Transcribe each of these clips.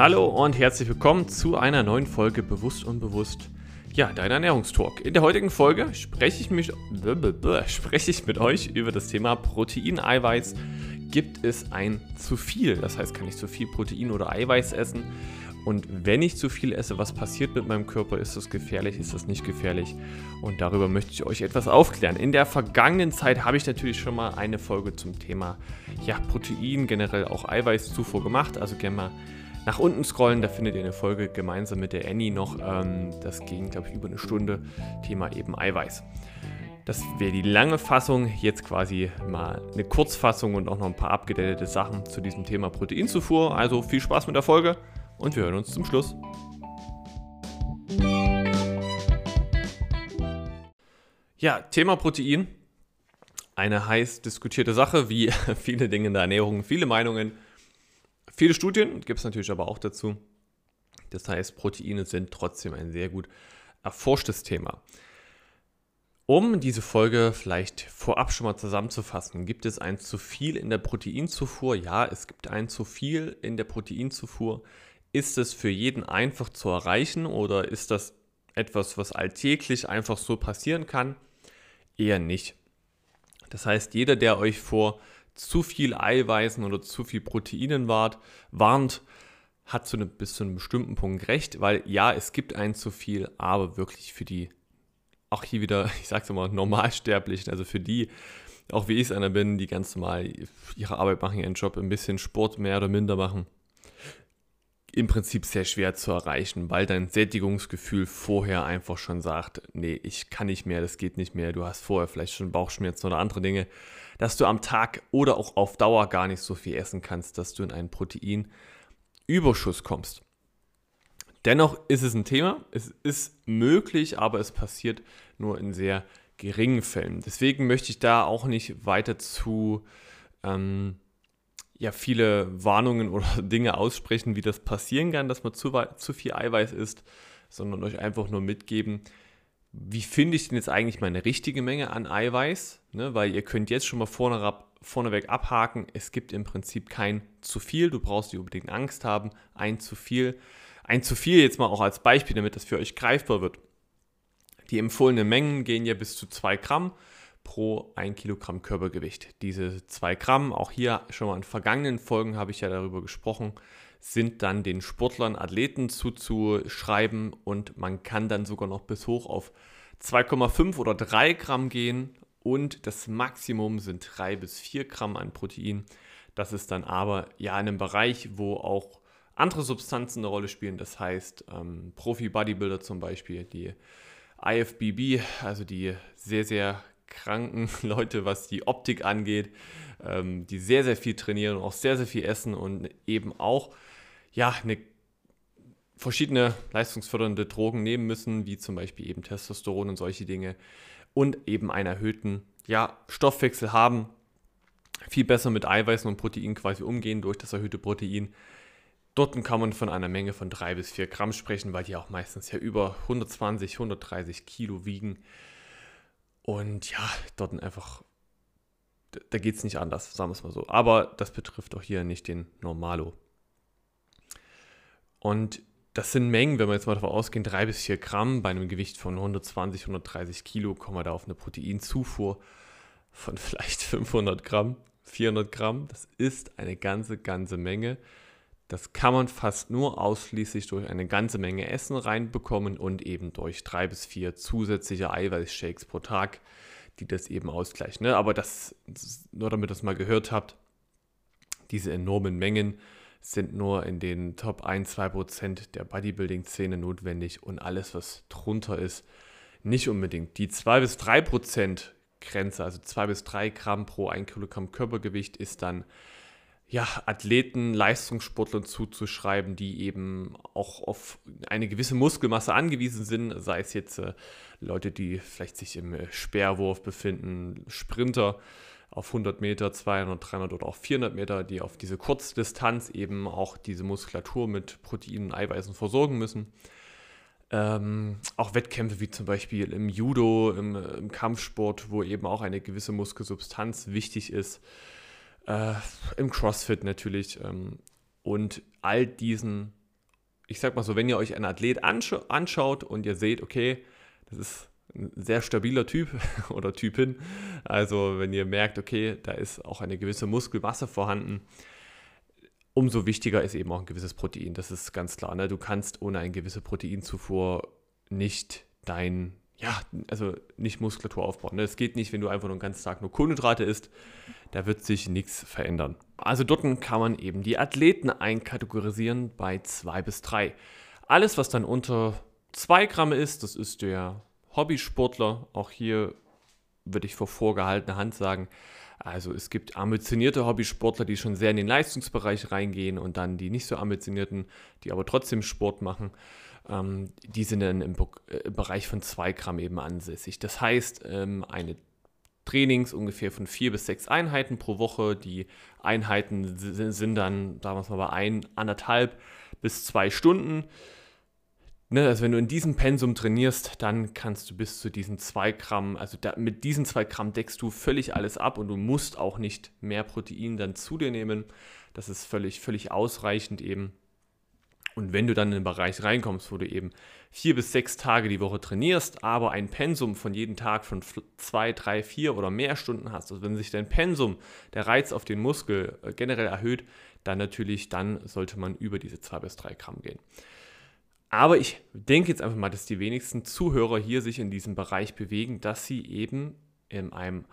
Hallo und herzlich willkommen zu einer neuen Folge Bewusst und Bewusst. Ja, dein Ernährungstalk. In der heutigen Folge spreche ich, mich, spreche ich mit euch über das Thema Proteineiweiß. Gibt es ein zu viel? Das heißt, kann ich zu viel Protein oder Eiweiß essen? Und wenn ich zu viel esse, was passiert mit meinem Körper? Ist das gefährlich? Ist das nicht gefährlich? Und darüber möchte ich euch etwas aufklären. In der vergangenen Zeit habe ich natürlich schon mal eine Folge zum Thema ja, Protein, generell auch Eiweißzufuhr gemacht. Also gerne mal nach unten scrollen, da findet ihr eine Folge gemeinsam mit der Annie noch. Ähm, das ging, glaube ich, über eine Stunde. Thema eben Eiweiß. Das wäre die lange Fassung. Jetzt quasi mal eine Kurzfassung und auch noch ein paar abgedatete Sachen zu diesem Thema Proteinzufuhr. Also viel Spaß mit der Folge und wir hören uns zum Schluss. Ja, Thema Protein. Eine heiß diskutierte Sache, wie viele Dinge in der Ernährung, viele Meinungen, viele Studien gibt es natürlich aber auch dazu. Das heißt, Proteine sind trotzdem ein sehr gut erforschtes Thema. Um diese Folge vielleicht vorab schon mal zusammenzufassen, gibt es ein zu viel in der Proteinzufuhr? Ja, es gibt ein zu viel in der Proteinzufuhr. Ist es für jeden einfach zu erreichen oder ist das etwas, was alltäglich einfach so passieren kann? Eher nicht. Das heißt, jeder, der euch vor zu viel Eiweißen oder zu viel Proteinen wart, warnt, hat zu einem, bis zu einem bestimmten Punkt recht, weil ja, es gibt ein zu viel, aber wirklich für die, auch hier wieder, ich sag's mal, Normalsterblichen, also für die, auch wie ich es einer bin, die ganz normal ihre Arbeit machen, ihren Job ein bisschen Sport mehr oder minder machen, im Prinzip sehr schwer zu erreichen, weil dein Sättigungsgefühl vorher einfach schon sagt, nee, ich kann nicht mehr, das geht nicht mehr, du hast vorher vielleicht schon Bauchschmerzen oder andere Dinge, dass du am Tag oder auch auf Dauer gar nicht so viel essen kannst, dass du in einen Proteinüberschuss kommst. Dennoch ist es ein Thema, es ist möglich, aber es passiert nur in sehr geringen Fällen. Deswegen möchte ich da auch nicht weiter zu ähm, ja viele Warnungen oder Dinge aussprechen, wie das passieren kann, dass man zu, zu viel Eiweiß isst, sondern euch einfach nur mitgeben, wie finde ich denn jetzt eigentlich meine richtige Menge an Eiweiß? Ne, weil ihr könnt jetzt schon mal vorne vorneweg abhaken, es gibt im Prinzip kein zu viel, du brauchst nicht unbedingt Angst haben, ein zu viel. Ein zu viel jetzt mal auch als Beispiel, damit das für euch greifbar wird. Die empfohlenen Mengen gehen ja bis zu 2 Gramm pro 1 Kilogramm Körpergewicht. Diese 2 Gramm, auch hier schon mal in vergangenen Folgen habe ich ja darüber gesprochen, sind dann den Sportlern, Athleten zuzuschreiben und man kann dann sogar noch bis hoch auf 2,5 oder 3 Gramm gehen und das Maximum sind 3 bis 4 Gramm an Protein. Das ist dann aber ja in einem Bereich, wo auch andere Substanzen eine Rolle spielen. Das heißt, ähm, Profi-Bodybuilder zum Beispiel, die IFBB, also die sehr, sehr kranken Leute, was die Optik angeht, ähm, die sehr, sehr viel trainieren und auch sehr, sehr viel essen und eben auch ja, eine verschiedene leistungsfördernde Drogen nehmen müssen, wie zum Beispiel eben Testosteron und solche Dinge und eben einen erhöhten ja, Stoffwechsel haben, viel besser mit Eiweißen und Protein quasi umgehen durch das erhöhte Protein. Dort kann man von einer Menge von 3 bis 4 Gramm sprechen, weil die auch meistens ja über 120, 130 Kilo wiegen. Und ja, dort einfach, da geht es nicht anders, sagen wir es mal so. Aber das betrifft auch hier nicht den Normalo. Und das sind Mengen, wenn wir jetzt mal davon ausgehen, 3 bis 4 Gramm bei einem Gewicht von 120, 130 Kilo, kommen wir da auf eine Proteinzufuhr von vielleicht 500 Gramm, 400 Gramm. Das ist eine ganze, ganze Menge. Das kann man fast nur ausschließlich durch eine ganze Menge Essen reinbekommen und eben durch drei bis vier zusätzliche Eiweißshakes pro Tag, die das eben ausgleichen. Ne? Aber das, nur damit ihr das mal gehört habt, diese enormen Mengen sind nur in den Top 1-2% der Bodybuilding-Szene notwendig und alles, was drunter ist, nicht unbedingt. Die 2 bis 3% Grenze, also 2 bis 3 Gramm pro 1 Kilogramm Körpergewicht, ist dann ja, Athleten, Leistungssportlern zuzuschreiben, die eben auch auf eine gewisse Muskelmasse angewiesen sind, sei es jetzt äh, Leute, die vielleicht sich im äh, Speerwurf befinden, Sprinter auf 100 Meter, 200, 300 oder auch 400 Meter, die auf diese Kurzdistanz eben auch diese Muskulatur mit Proteinen und Eiweißen versorgen müssen. Ähm, auch Wettkämpfe wie zum Beispiel im Judo, im, im Kampfsport, wo eben auch eine gewisse Muskelsubstanz wichtig ist äh, im CrossFit natürlich. Ähm, und all diesen ich sag mal so, wenn ihr euch einen Athlet anschaut und ihr seht, okay, das ist ein sehr stabiler Typ oder Typin, also wenn ihr merkt, okay, da ist auch eine gewisse Muskelmasse vorhanden, umso wichtiger ist eben auch ein gewisses Protein. Das ist ganz klar. Ne? Du kannst ohne eine gewisse Proteinzufuhr nicht dein, ja, also nicht Muskulatur aufbauen. Ne? Es geht nicht, wenn du einfach nur den ganzen Tag nur Kohlenhydrate isst. Da wird sich nichts verändern. Also dort kann man eben die Athleten einkategorisieren bei 2 bis 3. Alles, was dann unter 2 Gramm ist, das ist der Hobbysportler. Auch hier würde ich vor vorgehaltener Hand sagen, also es gibt ambitionierte Hobbysportler, die schon sehr in den Leistungsbereich reingehen und dann die nicht so ambitionierten, die aber trotzdem Sport machen, ähm, die sind dann im, äh, im, Bereich von 2 Gramm eben ansässig. Das heißt, ähm, eine Trainings ungefähr von vier bis sechs Einheiten pro Woche. Die Einheiten sind dann, sagen wir es mal, bei ein, anderthalb bis zwei Stunden. Ne, also wenn du in diesem Pensum trainierst, dann kannst du bis zu diesen 2 Gramm, also da, mit diesen 2 Gramm deckst du völlig alles ab und du musst auch nicht mehr Protein dann zu dir nehmen. Das ist völlig, völlig ausreichend eben. Und wenn du dann in den Bereich reinkommst, wo du eben vier bis sechs Tage die Woche trainierst, aber ein Pensum von jedem Tag von zwei, drei, vier oder mehr Stunden hast, also wenn sich dein Pensum, der Reiz auf den Muskel äh, generell erhöht, dann natürlich, dann sollte man über diese zwei bis drei Gramm gehen. Aber ich denke jetzt einfach mal, dass die wenigsten Zuhörer hier sich in diesem Bereich bewegen, dass sie eben in einem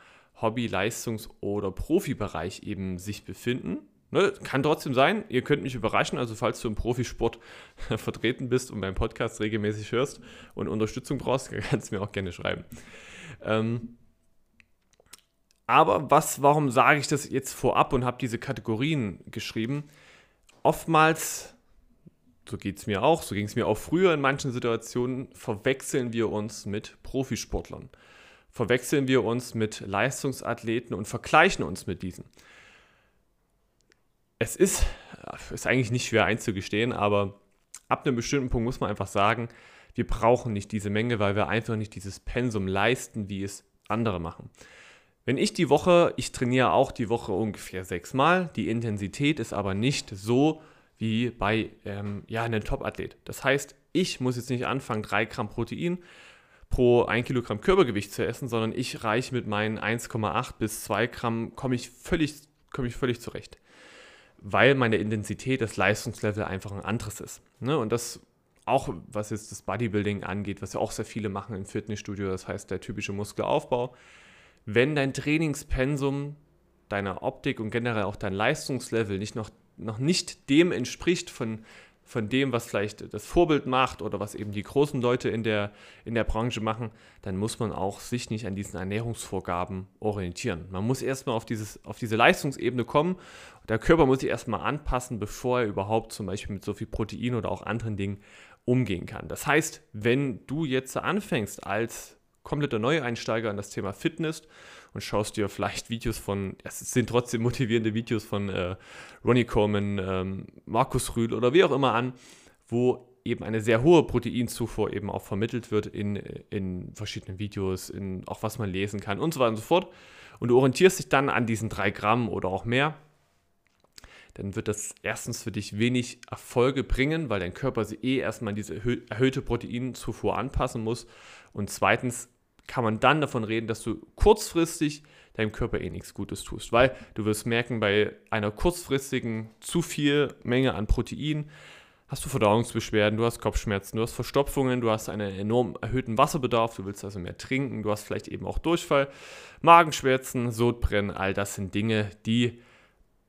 Hobby-, Leistungs- oder Profibereich eben sich befinden. Ne, kann trotzdem sein, ihr könnt mich überraschen, also falls du im Profisport vertreten bist und meinen Podcast regelmäßig hörst und Unterstützung brauchst, kannst du mir auch gerne schreiben. Ähm, aber was, warum sage ich das jetzt vorab und habe diese Kategorien geschrieben? Oftmals so geht es mir auch, so ging es mir auch früher in manchen Situationen, verwechseln wir uns mit Profisportlern. Verwechseln wir uns mit Leistungsathleten und vergleichen uns mit diesen. Es ist, ist eigentlich nicht schwer einzugestehen, aber ab einem bestimmten Punkt muss man einfach sagen, wir brauchen nicht diese Menge, weil wir einfach nicht dieses Pensum leisten, wie es andere machen. Wenn ich die Woche, ich trainiere auch die Woche ungefähr sechsmal, die Intensität ist aber nicht so, wie bei ähm, ja, einem Top-Athlet. Das heißt, ich muss jetzt nicht anfangen, 3 Gramm Protein pro 1 Kilogramm Körpergewicht zu essen, sondern ich reiche mit meinen 1,8 bis 2 Gramm, komme ich, völlig, komm ich völlig zurecht. Weil meine Intensität, das Leistungslevel einfach ein anderes ist. Ne? Und das auch, was jetzt das Bodybuilding angeht, was ja auch sehr viele machen im Fitnessstudio, das heißt der typische Muskelaufbau. Wenn dein Trainingspensum, deiner Optik und generell auch dein Leistungslevel nicht noch noch nicht dem entspricht von, von dem, was vielleicht das Vorbild macht oder was eben die großen Leute in der, in der Branche machen, dann muss man auch sich nicht an diesen Ernährungsvorgaben orientieren. Man muss erstmal auf, auf diese Leistungsebene kommen. Der Körper muss sich erstmal anpassen, bevor er überhaupt zum Beispiel mit so viel Protein oder auch anderen Dingen umgehen kann. Das heißt, wenn du jetzt anfängst als kompletter Neueinsteiger in das Thema Fitness und schaust dir vielleicht Videos von, es sind trotzdem motivierende Videos von äh, Ronnie Coleman, ähm, Markus Rühl oder wie auch immer an, wo eben eine sehr hohe Proteinzufuhr eben auch vermittelt wird in, in verschiedenen Videos, in auch was man lesen kann und so weiter und so fort. Und du orientierst dich dann an diesen drei Gramm oder auch mehr, dann wird das erstens für dich wenig Erfolge bringen, weil dein Körper sich eh erstmal diese erhöhte Proteinzufuhr anpassen muss. Und zweitens kann man dann davon reden, dass du kurzfristig deinem Körper eh nichts Gutes tust. Weil du wirst merken, bei einer kurzfristigen zu viel Menge an Protein hast du Verdauungsbeschwerden, du hast Kopfschmerzen, du hast Verstopfungen, du hast einen enorm erhöhten Wasserbedarf, du willst also mehr trinken, du hast vielleicht eben auch Durchfall, Magenschmerzen, Sodbrennen, all das sind Dinge, die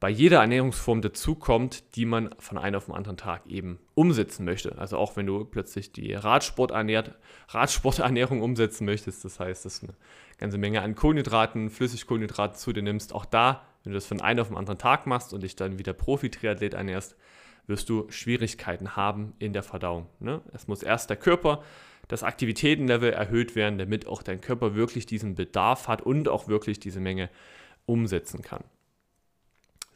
bei jeder Ernährungsform dazukommt, die man von einem auf den anderen Tag eben umsetzen möchte. Also auch wenn du plötzlich die Radsporternährung umsetzen möchtest, das heißt, dass du eine ganze Menge an Kohlenhydraten, Flüssigkohlenhydraten zu dir nimmst, auch da, wenn du das von einem auf den anderen Tag machst und dich dann wieder Profi-Triathlet ernährst, wirst du Schwierigkeiten haben in der Verdauung. Ne? Es muss erst der Körper, das Aktivitätenlevel erhöht werden, damit auch dein Körper wirklich diesen Bedarf hat und auch wirklich diese Menge umsetzen kann.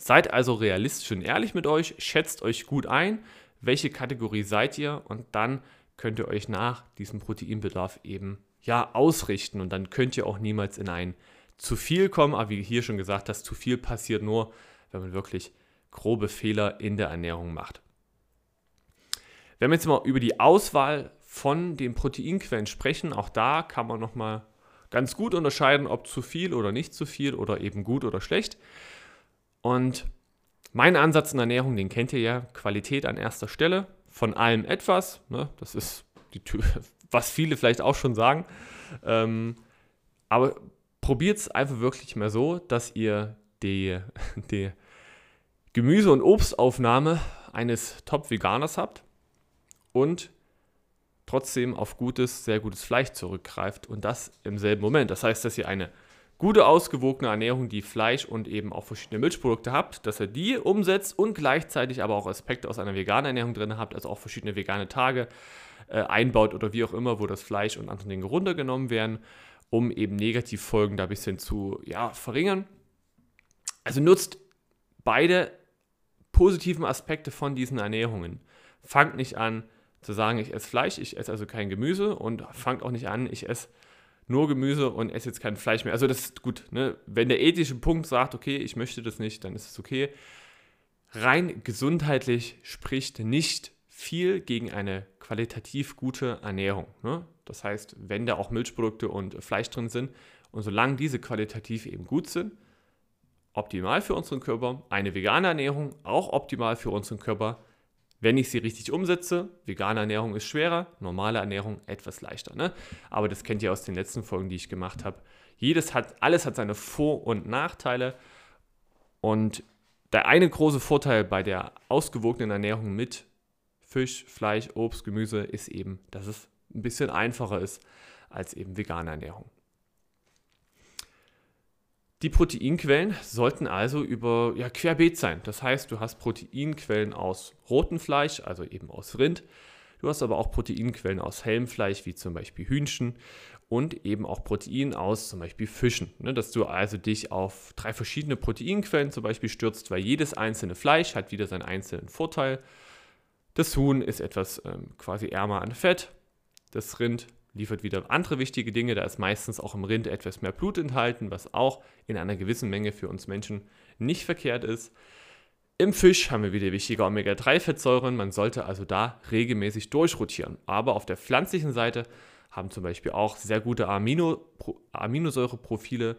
Seid also realistisch und ehrlich mit euch, schätzt euch gut ein, welche Kategorie seid ihr und dann könnt ihr euch nach diesem Proteinbedarf eben ja ausrichten und dann könnt ihr auch niemals in ein zu viel kommen, aber wie hier schon gesagt, das zu viel passiert nur, wenn man wirklich grobe Fehler in der Ernährung macht. Wenn wir jetzt mal über die Auswahl von den Proteinquellen sprechen, auch da kann man nochmal ganz gut unterscheiden, ob zu viel oder nicht zu viel oder eben gut oder schlecht. Und mein Ansatz in Ernährung, den kennt ihr ja, Qualität an erster Stelle, von allem etwas. Ne? Das ist die Tür, was viele vielleicht auch schon sagen. Ähm, aber probiert es einfach wirklich mal so, dass ihr die, die Gemüse- und Obstaufnahme eines Top-Veganers habt und trotzdem auf gutes, sehr gutes Fleisch zurückgreift und das im selben Moment. Das heißt, dass ihr eine gute, ausgewogene Ernährung, die Fleisch und eben auch verschiedene Milchprodukte habt, dass ihr die umsetzt und gleichzeitig aber auch Aspekte aus einer veganen Ernährung drin habt, also auch verschiedene vegane Tage äh, einbaut oder wie auch immer, wo das Fleisch und andere Dinge runtergenommen werden, um eben Negativfolgen da ein bisschen zu ja, verringern. Also nutzt beide positiven Aspekte von diesen Ernährungen. Fangt nicht an zu sagen, ich esse Fleisch, ich esse also kein Gemüse und fangt auch nicht an, ich esse nur Gemüse und esse jetzt kein Fleisch mehr. Also das ist gut. Ne? Wenn der ethische Punkt sagt, okay, ich möchte das nicht, dann ist es okay. Rein gesundheitlich spricht nicht viel gegen eine qualitativ gute Ernährung. Ne? Das heißt, wenn da auch Milchprodukte und Fleisch drin sind und solange diese qualitativ eben gut sind, optimal für unseren Körper, eine vegane Ernährung auch optimal für unseren Körper, wenn ich sie richtig umsetze, vegane Ernährung ist schwerer, normale Ernährung etwas leichter. Ne? Aber das kennt ihr aus den letzten Folgen, die ich gemacht habe. Jedes hat, alles hat seine Vor- und Nachteile. Und der eine große Vorteil bei der ausgewogenen Ernährung mit Fisch, Fleisch, Obst, Gemüse ist eben, dass es ein bisschen einfacher ist als eben vegane Ernährung. Die Proteinquellen sollten also über ja, querbeet sein. Das heißt, du hast Proteinquellen aus rotem Fleisch, also eben aus Rind. Du hast aber auch Proteinquellen aus hellem Fleisch, wie zum Beispiel Hühnchen und eben auch Protein aus zum Beispiel Fischen. Ne, dass du also dich auf drei verschiedene Proteinquellen zum Beispiel stürzt, weil jedes einzelne Fleisch hat wieder seinen einzelnen Vorteil. Das Huhn ist etwas ähm, quasi ärmer an Fett. Das Rind liefert wieder andere wichtige Dinge. Da ist meistens auch im Rind etwas mehr Blut enthalten, was auch in einer gewissen Menge für uns Menschen nicht verkehrt ist. Im Fisch haben wir wieder wichtige Omega-3-Fettsäuren. Man sollte also da regelmäßig durchrotieren. Aber auf der pflanzlichen Seite haben zum Beispiel auch sehr gute Amino, Aminosäureprofile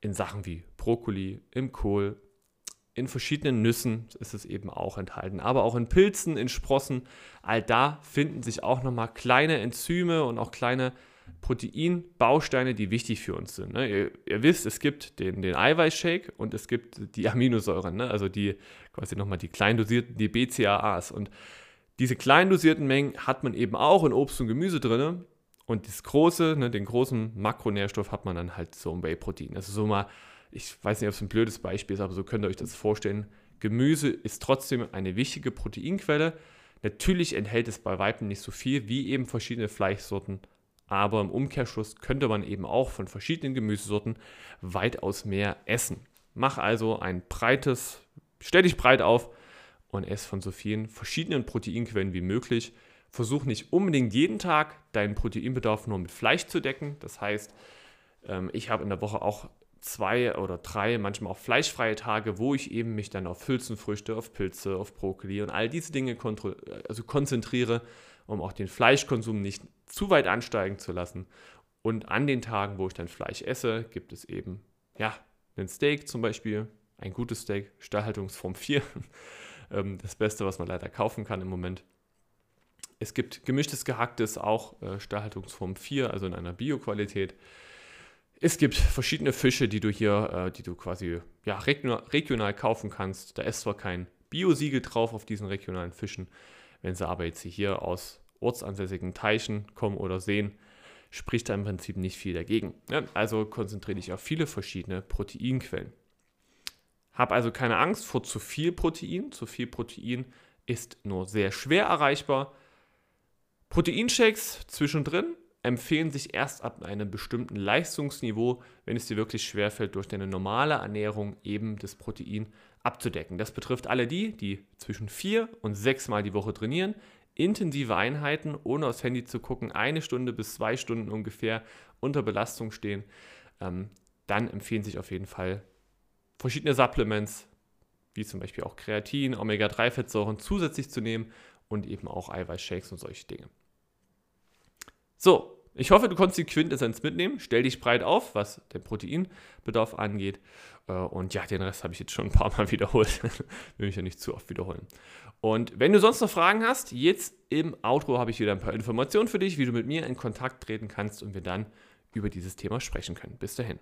in Sachen wie Brokkoli, im Kohl, in verschiedenen Nüssen ist es eben auch enthalten, aber auch in Pilzen, in Sprossen. All da finden sich auch nochmal kleine Enzyme und auch kleine Proteinbausteine, die wichtig für uns sind. Ne? Ihr, ihr, wisst, es gibt den, den Eiweißshake und es gibt die Aminosäuren, ne? also die quasi nochmal die klein dosierten, die BCAAs. Und diese klein dosierten Mengen hat man eben auch in Obst und Gemüse drin. Und das große, ne, den großen Makronährstoff hat man dann halt so im Whey-Protein. Also so mal ich weiß nicht, ob es ein blödes Beispiel ist, aber so könnt ihr euch das vorstellen. Gemüse ist trotzdem eine wichtige Proteinquelle. Natürlich enthält es bei Weiben nicht so viel wie eben verschiedene Fleischsorten, aber im Umkehrschluss könnte man eben auch von verschiedenen Gemüsesorten weitaus mehr essen. Mach also ein breites, stell dich breit auf und ess von so vielen verschiedenen Proteinquellen wie möglich. Versuch nicht unbedingt jeden Tag deinen Proteinbedarf nur mit Fleisch zu decken. Das heißt, ähm, ich habe in der Woche auch zwei oder drei, manchmal auch fleischfreie Tage, wo ich eben mich dann auf Hülsenfrüchte, auf Pilze, auf Brokkoli und all diese Dinge also konzentriere, um auch den Fleischkonsum nicht zu weit ansteigen zu lassen. Und an den Tagen, wo ich dann Fleisch esse, gibt es eben, ja, einen Steak zum Beispiel, ein gutes Steak, Stallhaltungsform 4, ähm, das Beste, was man leider kaufen kann im Moment. Es gibt gemischtes Gehacktes, auch äh, Stallhaltungsform 4, also in einer Bio-Qualität. Es gibt verschiedene Fische, die du hier, äh, die du quasi ja, regional, kaufen kannst. Da ist zwar kein Bio-Siegel drauf auf diesen regionalen Fischen, wenn sie aber jetzt hier aus ortsansässigen Teichen kommen oder sehen, spricht da im Prinzip nicht viel dagegen. Ja, also konzentriere dich auf viele verschiedene Proteinquellen. Hab also keine Angst vor zu viel Protein. Zu viel Protein ist nur sehr schwer erreichbar. Proteinshakes zwischendrin empfehlen sich erst ab einem bestimmten Leistungsniveau, wenn es dir wirklich schwerfällt, durch deine normale Ernährung eben das Protein abzudecken. Das betrifft alle die, die zwischen vier und sechs Mal die Woche trainieren, intensive Einheiten, ohne aufs Handy zu gucken, eine Stunde bis zwei Stunden ungefähr unter Belastung stehen. Ähm, dann empfehlen sich auf jeden Fall verschiedene Supplements, wie zum Beispiel auch Kreatin, Omega-3-Fettsäuren zusätzlich zu nehmen, und eben auch Eiweißshakes und solche Dinge. So, ich hoffe, du konntest die Quintessenz mitnehmen. Stell dich breit auf, was den Proteinbedarf angeht. Äh, und ja, den Rest habe ich jetzt schon ein paar Mal wiederholt. Will mich ja nicht zu oft wiederholen. Und wenn du sonst noch Fragen hast, jetzt im Outro habe ich wieder ein paar Informationen für dich, wie du mit mir in Kontakt treten kannst und wir dann über dieses Thema sprechen können. Bis dahin.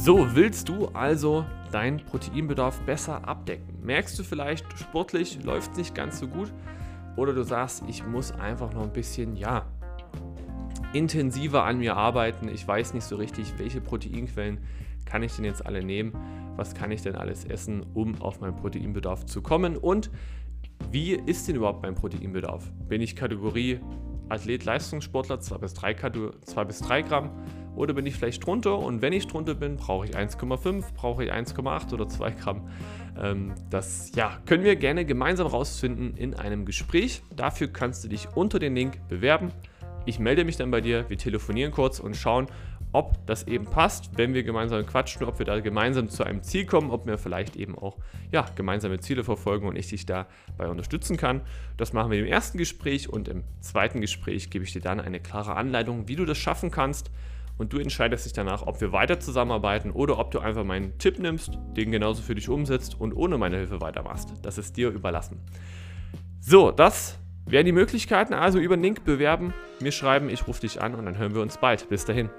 So, willst du also deinen Proteinbedarf besser abdecken? Merkst du vielleicht, sportlich läuft es nicht ganz so gut? Oder du sagst, ich muss einfach noch ein bisschen, ja, intensiver an mir arbeiten. Ich weiß nicht so richtig, welche Proteinquellen kann ich denn jetzt alle nehmen? Was kann ich denn alles essen, um auf meinen Proteinbedarf zu kommen? Und wie ist denn überhaupt mein Proteinbedarf? Bin ich Kategorie Athlet, Leistungssportler 2 bis 3, 2 bis 3 Gramm? Oder bin ich vielleicht drunter? Und wenn ich drunter bin, brauche ich 1,5, brauche ich 1,8 oder 2 Gramm? Ähm, das ja, können wir gerne gemeinsam rausfinden in einem Gespräch. Dafür kannst du dich unter den Link bewerben. Ich melde mich dann bei dir, wir telefonieren kurz und schauen, ob das eben passt, wenn wir gemeinsam quatschen, ob wir da gemeinsam zu einem Ziel kommen, ob wir vielleicht eben auch ja, gemeinsame Ziele verfolgen und ich dich dabei unterstützen kann. Das machen wir im ersten Gespräch und im zweiten Gespräch gebe ich dir dann eine klare Anleitung, wie du das schaffen kannst und du entscheidest dich danach, ob wir weiter zusammenarbeiten oder ob du einfach meinen Tipp nimmst, den genauso für dich umsetzt und ohne meine Hilfe weitermachst. Das ist dir überlassen. So, das wären die Möglichkeiten. Also über den Link bewerben, mir schreiben, ich rufe dich an und dann hören wir uns bald. Bis dahin.